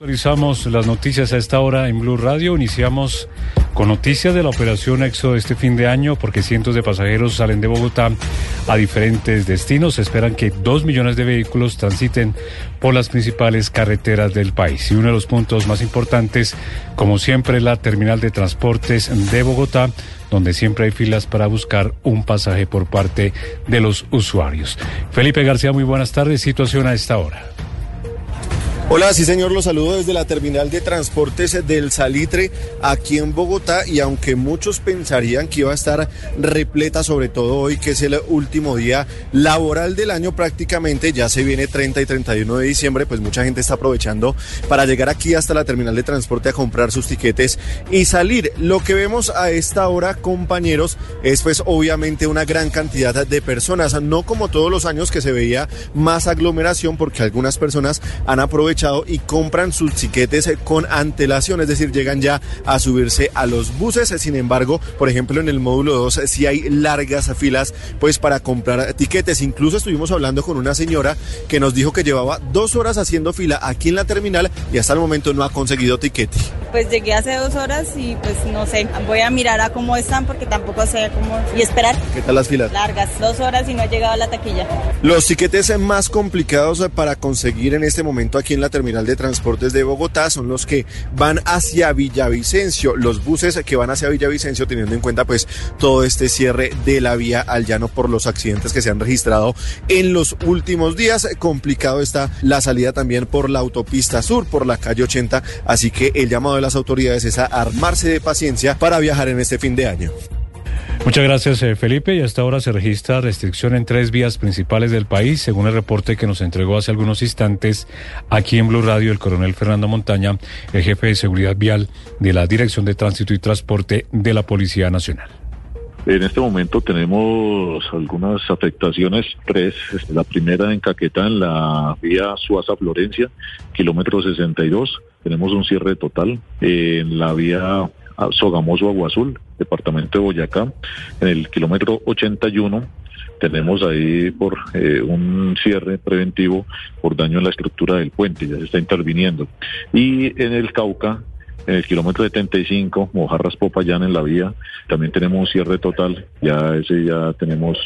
Actualizamos las noticias a esta hora en Blue Radio. Iniciamos con noticias de la operación EXO este fin de año porque cientos de pasajeros salen de Bogotá a diferentes destinos. Se esperan que dos millones de vehículos transiten por las principales carreteras del país. Y uno de los puntos más importantes, como siempre, la terminal de transportes de Bogotá donde siempre hay filas para buscar un pasaje por parte de los usuarios. Felipe García, muy buenas tardes. Situación a esta hora. Hola, sí señor, los saludo desde la terminal de transportes del Salitre aquí en Bogotá y aunque muchos pensarían que iba a estar repleta, sobre todo hoy que es el último día laboral del año prácticamente, ya se viene 30 y 31 de diciembre, pues mucha gente está aprovechando para llegar aquí hasta la terminal de transporte a comprar sus tiquetes y salir. Lo que vemos a esta hora, compañeros, es pues obviamente una gran cantidad de personas, no como todos los años que se veía más aglomeración porque algunas personas han aprovechado y compran sus tiquetes con antelación, es decir, llegan ya a subirse a los buses. Sin embargo, por ejemplo, en el módulo 2 sí hay largas filas pues para comprar tiquetes. Incluso estuvimos hablando con una señora que nos dijo que llevaba dos horas haciendo fila aquí en la terminal y hasta el momento no ha conseguido tiquete. Pues llegué hace dos horas y pues no sé, voy a mirar a cómo están porque tampoco sé cómo y esperar. ¿Qué tal las filas? Largas, dos horas y no he llegado a la taquilla. Los tiquetes más complicados para conseguir en este momento aquí en la terminal de transportes de Bogotá son los que van hacia Villavicencio, los buses que van hacia Villavicencio teniendo en cuenta pues todo este cierre de la vía al llano por los accidentes que se han registrado en los últimos días. Complicado está la salida también por la autopista sur, por la calle 80, así que el llamado de las autoridades es a armarse de paciencia para viajar en este fin de año. Muchas gracias, eh, Felipe. Y hasta ahora se registra restricción en tres vías principales del país, según el reporte que nos entregó hace algunos instantes aquí en Blue Radio el coronel Fernando Montaña, el jefe de seguridad vial de la Dirección de Tránsito y Transporte de la Policía Nacional. En este momento tenemos algunas afectaciones, tres. La primera en Caquetá, en la vía Suaza-Florencia, kilómetro 62. Tenemos un cierre total. En la vía Sogamoso Agua Azul, departamento de Boyacá, en el kilómetro 81 tenemos ahí por eh, un cierre preventivo por daño en la estructura del puente, ya se está interviniendo. Y en el Cauca, en el kilómetro 75, Mojarras Popayán en la vía, también tenemos un cierre total, ya ese ya tenemos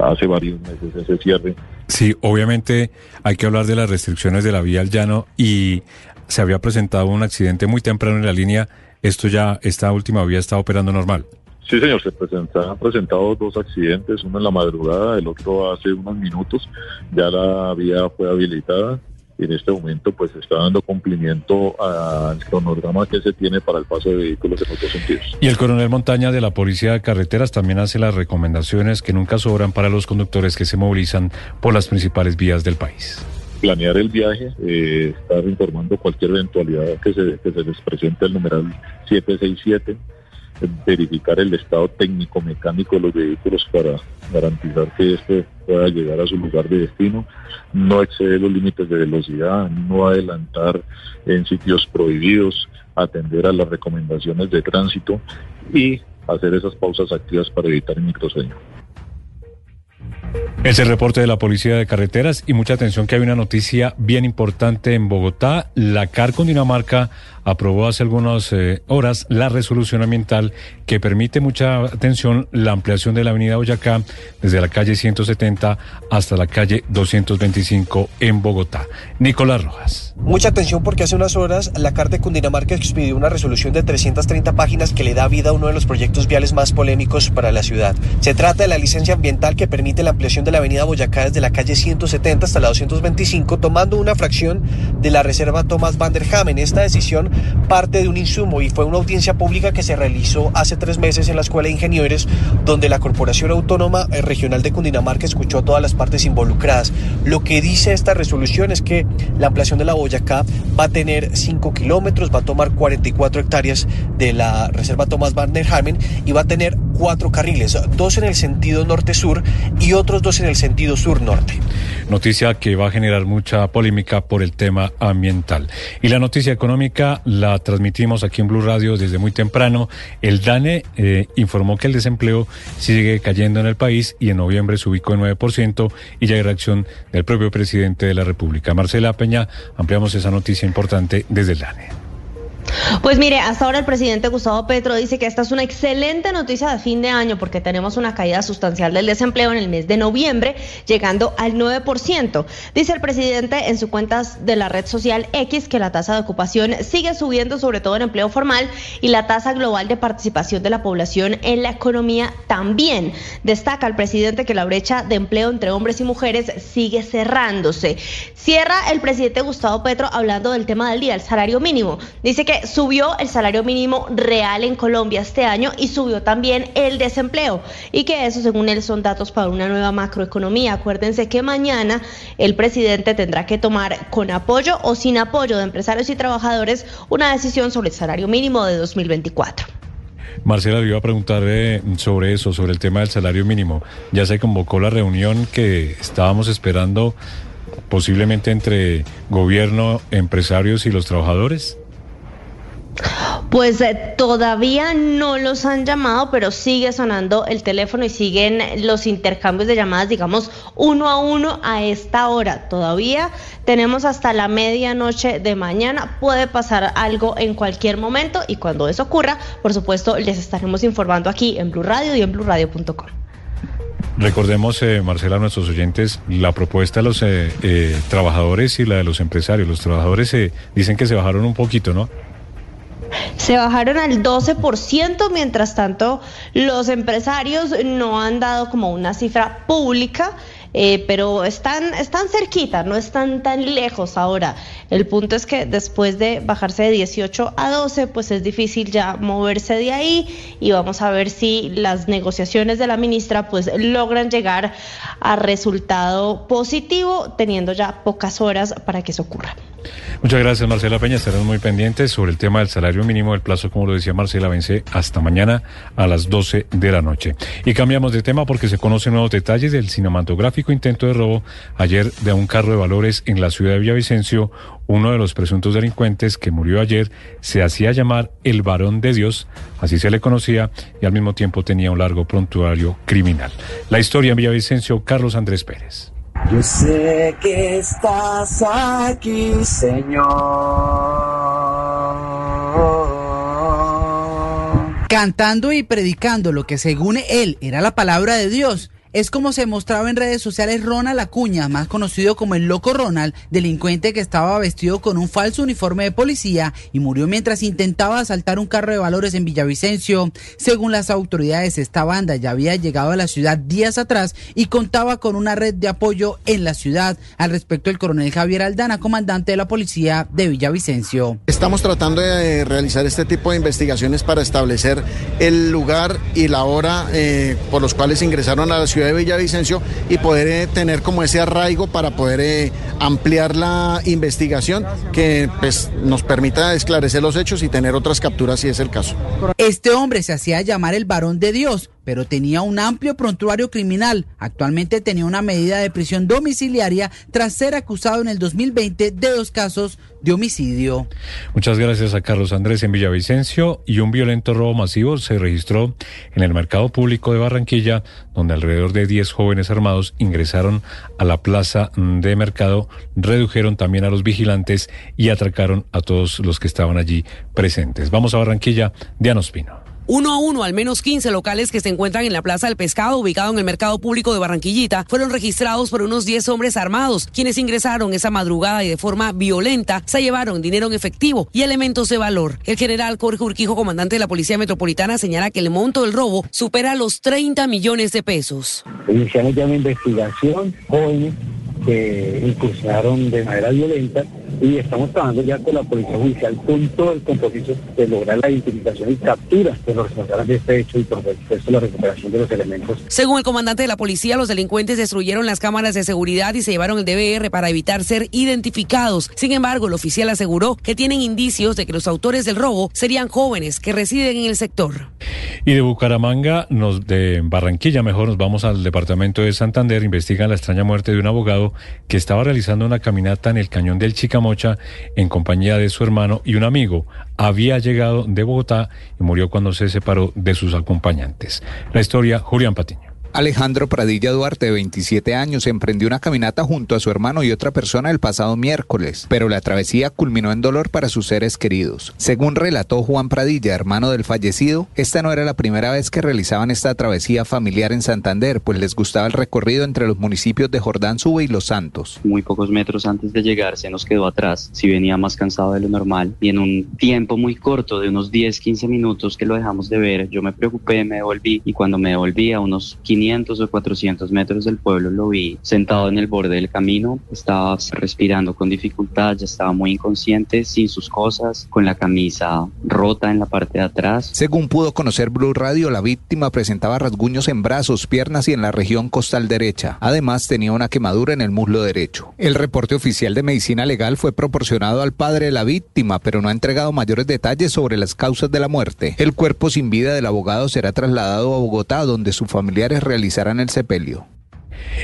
hace varios meses ese cierre. Sí, obviamente hay que hablar de las restricciones de la vía al llano y se había presentado un accidente muy temprano en la línea esto ya, esta última vía está operando normal. Sí, señor, se han presentado dos accidentes, uno en la madrugada, el otro hace unos minutos. Ya la vía fue habilitada y en este momento pues está dando cumplimiento al cronograma que se tiene para el paso de vehículos en otros sentidos. Y el coronel Montaña de la Policía de Carreteras también hace las recomendaciones que nunca sobran para los conductores que se movilizan por las principales vías del país planear el viaje, eh, estar informando cualquier eventualidad que se, que se les presente el numeral 767, verificar el estado técnico mecánico de los vehículos para garantizar que este pueda llegar a su lugar de destino, no exceder los límites de velocidad, no adelantar en sitios prohibidos, atender a las recomendaciones de tránsito y hacer esas pausas activas para evitar el microsueño. Es el reporte de la Policía de Carreteras y mucha atención que hay una noticia bien importante en Bogotá. La CAR con Dinamarca aprobó hace algunas eh, horas la resolución ambiental que permite mucha atención la ampliación de la avenida Boyacá desde la calle 170 hasta la calle 225 en Bogotá. Nicolás Rojas. Mucha atención porque hace unas horas la CAR de Cundinamarca expidió una resolución de 330 páginas que le da vida a uno de los proyectos viales más polémicos para la ciudad. Se trata de la licencia ambiental que permite la ampliación de la avenida Boyacá desde la calle 170 hasta la 225 tomando una fracción de la reserva Thomas van der Hamen. Esta decisión parte de un insumo y fue una audiencia pública que se realizó hace tres meses en la Escuela de Ingenieros, donde la Corporación Autónoma eh, Regional de Cundinamarca escuchó a todas las partes involucradas. Lo que dice esta resolución es que la ampliación de la Boyacá va a tener 5 kilómetros, va a tomar 44 hectáreas de la Reserva Thomas Van der Hamen y va a tener cuatro carriles, dos en el sentido norte-sur y otros dos en el sentido sur-norte. Noticia que va a generar mucha polémica por el tema ambiental. Y la noticia económica la transmitimos aquí en Blue Radio desde muy temprano. El DANE eh, informó que el desempleo sigue cayendo en el país y en noviembre se ubicó en 9% y ya hay reacción del propio presidente de la República. Marcela Peña, ampliamos esa noticia importante desde el DANE. Pues mire, hasta ahora el presidente Gustavo Petro dice que esta es una excelente noticia de fin de año porque tenemos una caída sustancial del desempleo en el mes de noviembre, llegando al 9%. Dice el presidente en su cuenta de la red social X que la tasa de ocupación sigue subiendo, sobre todo en empleo formal, y la tasa global de participación de la población en la economía también. Destaca el presidente que la brecha de empleo entre hombres y mujeres sigue cerrándose. Cierra el presidente Gustavo Petro hablando del tema del día, el salario mínimo. Dice que subió el salario mínimo real en Colombia este año y subió también el desempleo. Y que eso, según él, son datos para una nueva macroeconomía. Acuérdense que mañana el presidente tendrá que tomar con apoyo o sin apoyo de empresarios y trabajadores una decisión sobre el salario mínimo de 2024. Marcela, le iba a preguntar eh, sobre eso, sobre el tema del salario mínimo. Ya se convocó la reunión que estábamos esperando posiblemente entre gobierno, empresarios y los trabajadores. Pues eh, todavía no los han llamado, pero sigue sonando el teléfono y siguen los intercambios de llamadas, digamos, uno a uno a esta hora. Todavía tenemos hasta la medianoche de mañana. Puede pasar algo en cualquier momento y cuando eso ocurra, por supuesto, les estaremos informando aquí en Blue Radio y en BlueRadio.com. Recordemos, eh, Marcela, a nuestros oyentes, la propuesta de los eh, trabajadores y la de los empresarios. Los trabajadores dicen que se bajaron un poquito, ¿no? Se bajaron al 12%, mientras tanto los empresarios no han dado como una cifra pública. Eh, pero están, están cerquita, no están tan lejos ahora. El punto es que después de bajarse de 18 a 12, pues es difícil ya moverse de ahí y vamos a ver si las negociaciones de la ministra pues logran llegar a resultado positivo, teniendo ya pocas horas para que eso ocurra. Muchas gracias, Marcela Peña. Estaremos muy pendientes sobre el tema del salario mínimo. El plazo, como lo decía Marcela, vence hasta mañana a las 12 de la noche. Y cambiamos de tema porque se conocen nuevos detalles del cinematográfico intento de robo ayer de un carro de valores en la ciudad de Villavicencio. Uno de los presuntos delincuentes que murió ayer se hacía llamar el varón de Dios, así se le conocía, y al mismo tiempo tenía un largo prontuario criminal. La historia en Villavicencio, Carlos Andrés Pérez. Yo sé que estás aquí, Señor. Cantando y predicando lo que según él era la palabra de Dios es como se mostraba en redes sociales Ronald Acuña, más conocido como el Loco Ronald, delincuente que estaba vestido con un falso uniforme de policía y murió mientras intentaba asaltar un carro de valores en Villavicencio. Según las autoridades, esta banda ya había llegado a la ciudad días atrás y contaba con una red de apoyo en la ciudad. Al respecto, el coronel Javier Aldana, comandante de la policía de Villavicencio. Estamos tratando de realizar este tipo de investigaciones para establecer el lugar y la hora eh, por los cuales ingresaron a la ciudad de Villavicencio y poder eh, tener como ese arraigo para poder eh, ampliar la investigación que pues, nos permita esclarecer los hechos y tener otras capturas si es el caso. Este hombre se hacía llamar el varón de Dios pero tenía un amplio prontuario criminal. Actualmente tenía una medida de prisión domiciliaria tras ser acusado en el 2020 de dos casos de homicidio. Muchas gracias a Carlos Andrés en Villavicencio y un violento robo masivo se registró en el mercado público de Barranquilla, donde alrededor de 10 jóvenes armados ingresaron a la plaza de mercado, redujeron también a los vigilantes y atracaron a todos los que estaban allí presentes. Vamos a Barranquilla, Diana Ospino. Uno a uno, al menos 15 locales que se encuentran en la Plaza del Pescado, ubicado en el Mercado Público de Barranquillita, fueron registrados por unos 10 hombres armados, quienes ingresaron esa madrugada y de forma violenta se llevaron dinero en efectivo y elementos de valor. El general Jorge Urquijo, comandante de la Policía Metropolitana, señala que el monto del robo supera los 30 millones de pesos. Iniciamos ya una investigación, jóvenes que incursionaron de manera violenta y estamos trabajando ya con la Policía Judicial con todo el compromiso de lograr la identificación y captura de los responsables de este hecho y por supuesto la recuperación de los elementos. Según el comandante de la policía, los delincuentes destruyeron las cámaras de seguridad y se llevaron el DVR para evitar ser identificados. Sin embargo, el oficial aseguró que tienen indicios de que los autores del robo serían jóvenes que residen en el sector. Y de Bucaramanga, nos, de Barranquilla mejor, nos vamos al departamento de Santander. Investigan la extraña muerte de un abogado que estaba realizando una caminata en el cañón del Chicamocha en compañía de su hermano y un amigo. Había llegado de Bogotá y murió cuando se separó de sus acompañantes. La historia, Julián Patiño. Alejandro Pradilla Duarte, de 27 años, emprendió una caminata junto a su hermano y otra persona el pasado miércoles, pero la travesía culminó en dolor para sus seres queridos. Según relató Juan Pradilla, hermano del fallecido, esta no era la primera vez que realizaban esta travesía familiar en Santander, pues les gustaba el recorrido entre los municipios de Jordán Sube y Los Santos. Muy pocos metros antes de llegar se nos quedó atrás, si venía más cansado de lo normal, y en un tiempo muy corto, de unos 10, 15 minutos que lo dejamos de ver, yo me preocupé, me devolví, y cuando me devolví a unos 15 500 o 400 metros del pueblo lo vi sentado en el borde del camino, estaba respirando con dificultad, ya estaba muy inconsciente, sin sus cosas, con la camisa rota en la parte de atrás. Según pudo conocer Blue Radio, la víctima presentaba rasguños en brazos, piernas y en la región costal derecha. Además, tenía una quemadura en el muslo derecho. El reporte oficial de medicina legal fue proporcionado al padre de la víctima, pero no ha entregado mayores detalles sobre las causas de la muerte. El cuerpo sin vida del abogado será trasladado a Bogotá, donde sus familiares realizarán el sepelio.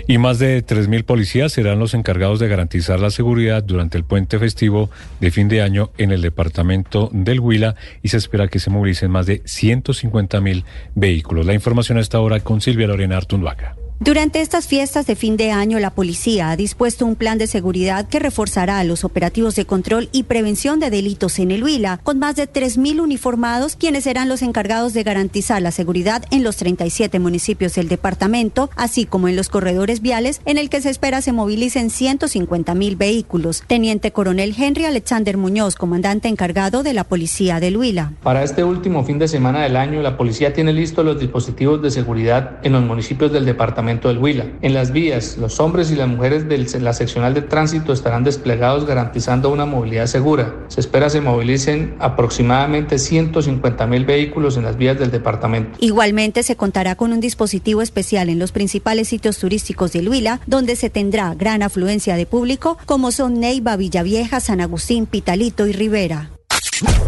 Y más de 3.000 policías serán los encargados de garantizar la seguridad durante el puente festivo de fin de año en el departamento del Huila y se espera que se movilicen más de 150.000 vehículos. La información a esta hora con Silvia Lorena Artunduaga. Durante estas fiestas de fin de año, la policía ha dispuesto un plan de seguridad que reforzará los operativos de control y prevención de delitos en el Huila, con más de 3.000 uniformados, quienes serán los encargados de garantizar la seguridad en los 37 municipios del departamento, así como en los corredores viales, en el que se espera se movilicen 150.000 vehículos. Teniente Coronel Henry Alexander Muñoz, comandante encargado de la policía del Huila. Para este último fin de semana del año, la policía tiene listos los dispositivos de seguridad en los municipios del departamento del Huila. En las vías, los hombres y las mujeres de la seccional de tránsito estarán desplegados garantizando una movilidad segura. Se espera se movilicen aproximadamente 150 mil vehículos en las vías del departamento. Igualmente se contará con un dispositivo especial en los principales sitios turísticos del Huila, donde se tendrá gran afluencia de público, como son Neiva, Villavieja, San Agustín, Pitalito y Rivera.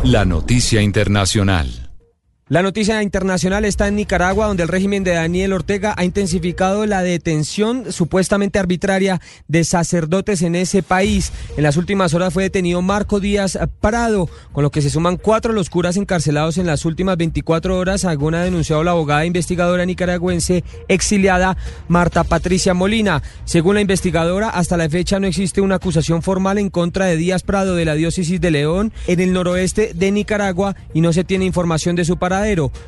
La noticia internacional. La noticia internacional está en Nicaragua, donde el régimen de Daniel Ortega ha intensificado la detención supuestamente arbitraria de sacerdotes en ese país. En las últimas horas fue detenido Marco Díaz Prado, con lo que se suman cuatro los curas encarcelados en las últimas 24 horas, según ha denunciado la abogada investigadora nicaragüense exiliada Marta Patricia Molina. Según la investigadora, hasta la fecha no existe una acusación formal en contra de Díaz Prado de la diócesis de León en el noroeste de Nicaragua y no se tiene información de su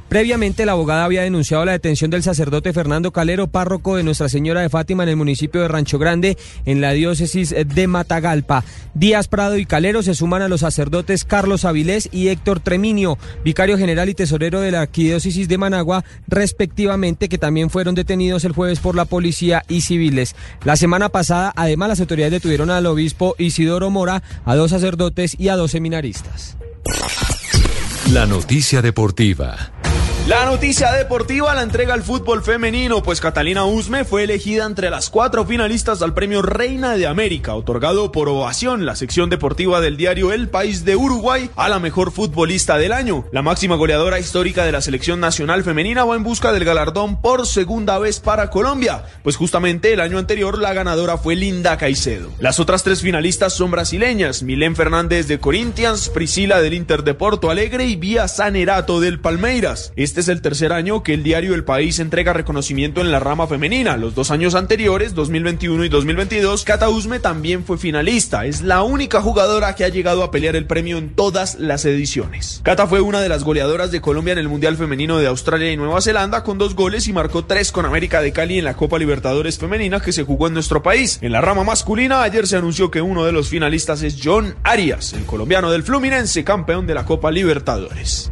Previamente, la abogada había denunciado la detención del sacerdote Fernando Calero, párroco de Nuestra Señora de Fátima en el municipio de Rancho Grande, en la diócesis de Matagalpa. Díaz Prado y Calero se suman a los sacerdotes Carlos Avilés y Héctor Treminio, vicario general y tesorero de la arquidiócesis de Managua, respectivamente, que también fueron detenidos el jueves por la policía y civiles. La semana pasada, además, las autoridades detuvieron al obispo Isidoro Mora, a dos sacerdotes y a dos seminaristas. La noticia deportiva. La noticia deportiva la entrega al fútbol femenino, pues Catalina Usme fue elegida entre las cuatro finalistas al premio Reina de América, otorgado por Ovación, la sección deportiva del diario El País de Uruguay, a la mejor futbolista del año. La máxima goleadora histórica de la selección nacional femenina va en busca del galardón por segunda vez para Colombia, pues justamente el año anterior la ganadora fue Linda Caicedo. Las otras tres finalistas son brasileñas, Milén Fernández de Corinthians, Priscila del Inter de Porto Alegre y Vía Sanerato del Palmeiras. Es el tercer año que el diario El País entrega reconocimiento en la rama femenina. Los dos años anteriores, 2021 y 2022, Cata Usme también fue finalista. Es la única jugadora que ha llegado a pelear el premio en todas las ediciones. Cata fue una de las goleadoras de Colombia en el Mundial Femenino de Australia y Nueva Zelanda con dos goles y marcó tres con América de Cali en la Copa Libertadores Femenina que se jugó en nuestro país. En la rama masculina, ayer se anunció que uno de los finalistas es John Arias, el colombiano del Fluminense, campeón de la Copa Libertadores.